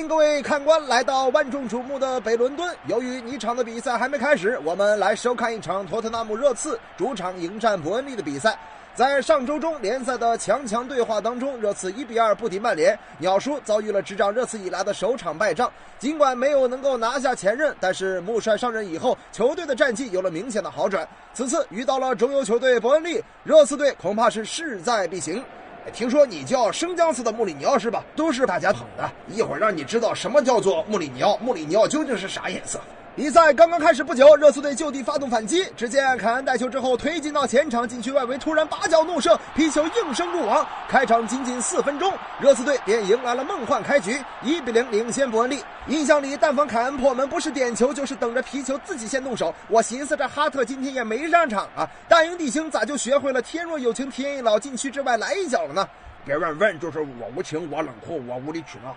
欢迎各位看官来到万众瞩目的北伦敦。由于你场的比赛还没开始，我们来收看一场托特纳姆热刺主场迎战伯恩利的比赛。在上周中联赛的强强对话当中，热刺一比二不敌曼联，鸟叔遭遇了执掌热刺以来的首场败仗。尽管没有能够拿下前任，但是穆帅上任以后，球队的战绩有了明显的好转。此次遇到了中游球队伯恩利，热刺队恐怕是势在必行。听说你叫生姜似的穆里尼奥是吧？都是大家捧的，一会儿让你知道什么叫做穆里尼奥，穆里尼奥究竟是啥颜色。比赛刚刚开始不久，热刺队就地发动反击。只见凯恩带球之后推进到前场禁区外围，突然拔脚怒射，皮球应声入网。开场仅仅四分钟，热刺队便迎来了梦幻开局，一比零领先伯恩利。印象里，但凡凯恩破门，不是点球就是等着皮球自己先动手。我寻思这哈特今天也没上场啊，大英帝星咋就学会了天若有情天亦老，禁区之外来一脚了呢？别问问，就是我无情，我冷酷，我无理取闹。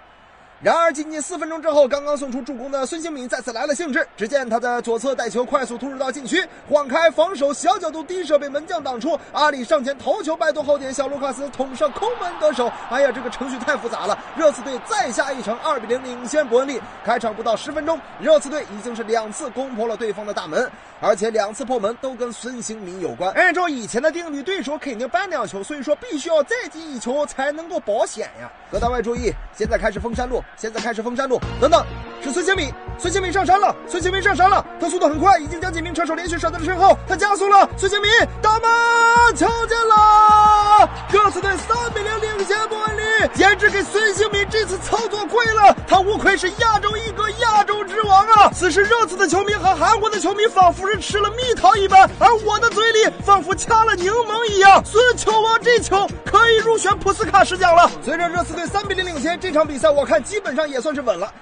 然而，仅仅四分钟之后，刚刚送出助攻的孙兴敏再次来了兴致。只见他在左侧带球快速突入到禁区，晃开防守，小角度低射被门将挡出。阿里上前头球摆脱后点，小卢卡斯捅上空门得手。哎呀，这个程序太复杂了。热刺队再下一城，二比零领先伯恩利。开场不到十分钟，热刺队已经是两次攻破了对方的大门，而且两次破门都跟孙兴敏有关。按照以前的定律，对手肯定扳两球，所以说必须要再进一球才能够保险呀。各单位注意，现在开始封山路。现在开始封山路，等等，是孙兴敏，孙兴敏上山了，孙兴敏上山了，他速度很快，已经将几名车手连续甩在了身后，他加速了，孙兴敏大门敲见了，热刺队三比零领先伯恩利，简直给孙兴敏这次操作跪了，他无愧是亚洲一哥，亚洲王啊！此时热刺的球迷和韩国的球迷仿佛是吃了蜜桃一般，而我的嘴里仿佛掐了柠檬一样，孙球王这球可以入选普斯卡什奖了。随着热刺队三比零领先，这场比赛我看基本上也算是稳了。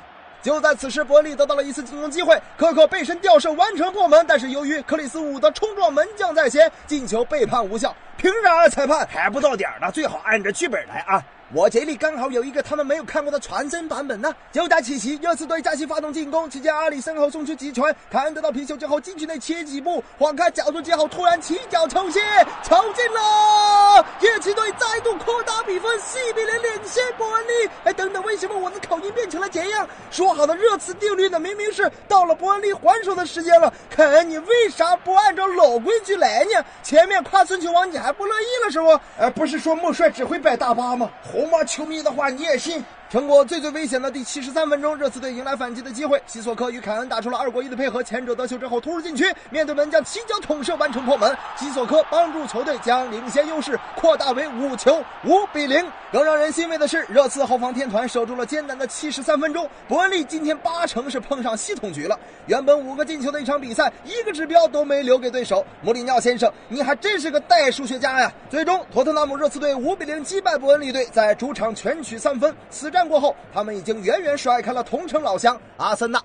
就在此时，伯利得到了一次进攻机会，科克背身吊射完成破门，但是由于克里斯伍德冲撞门将在先，进球被判无效。凭啥啊，裁判？还不到点呢，最好按着剧本来啊！我这里刚好有一个他们没有看过的传声版本呢。就在此时，热刺队再次发动进攻，只见阿里身后送出击传，凯恩得到皮球之后，禁区内切几步，晃开角度之后，突然起脚抽射，球进了！热刺队再度扩大比分，四比零领先伯恩利。哎，等等，为什么我的口音变成了这样？说好的热刺定律呢？明明是到了伯恩利还手的时间了，凯恩，你为啥不按照老规矩来呢？前面夸孙球王，你还不乐意了是不？哎，不是说穆帅只会摆大巴吗？红魔球迷的话你也信？全国最最危险的第七十三分钟，热刺队迎来反击的机会。西索科与凯恩打出了二过一的配合，前者得球之后突入禁区，面对门将起脚捅射完成破门。西索科帮助球队将领先优势扩大为五球，五比零。更让人欣慰的是，热刺后防天团守住了艰难的七十三分钟。伯恩利今天八成是碰上系统局了。原本五个进球的一场比赛，一个指标都没留给对手。穆里尼奥先生，你还真是个代数学家呀！最终，托特纳姆热刺队五比零击败伯恩利队，在主场全取三分。此战战。过后，他们已经远远甩开了同城老乡阿森纳。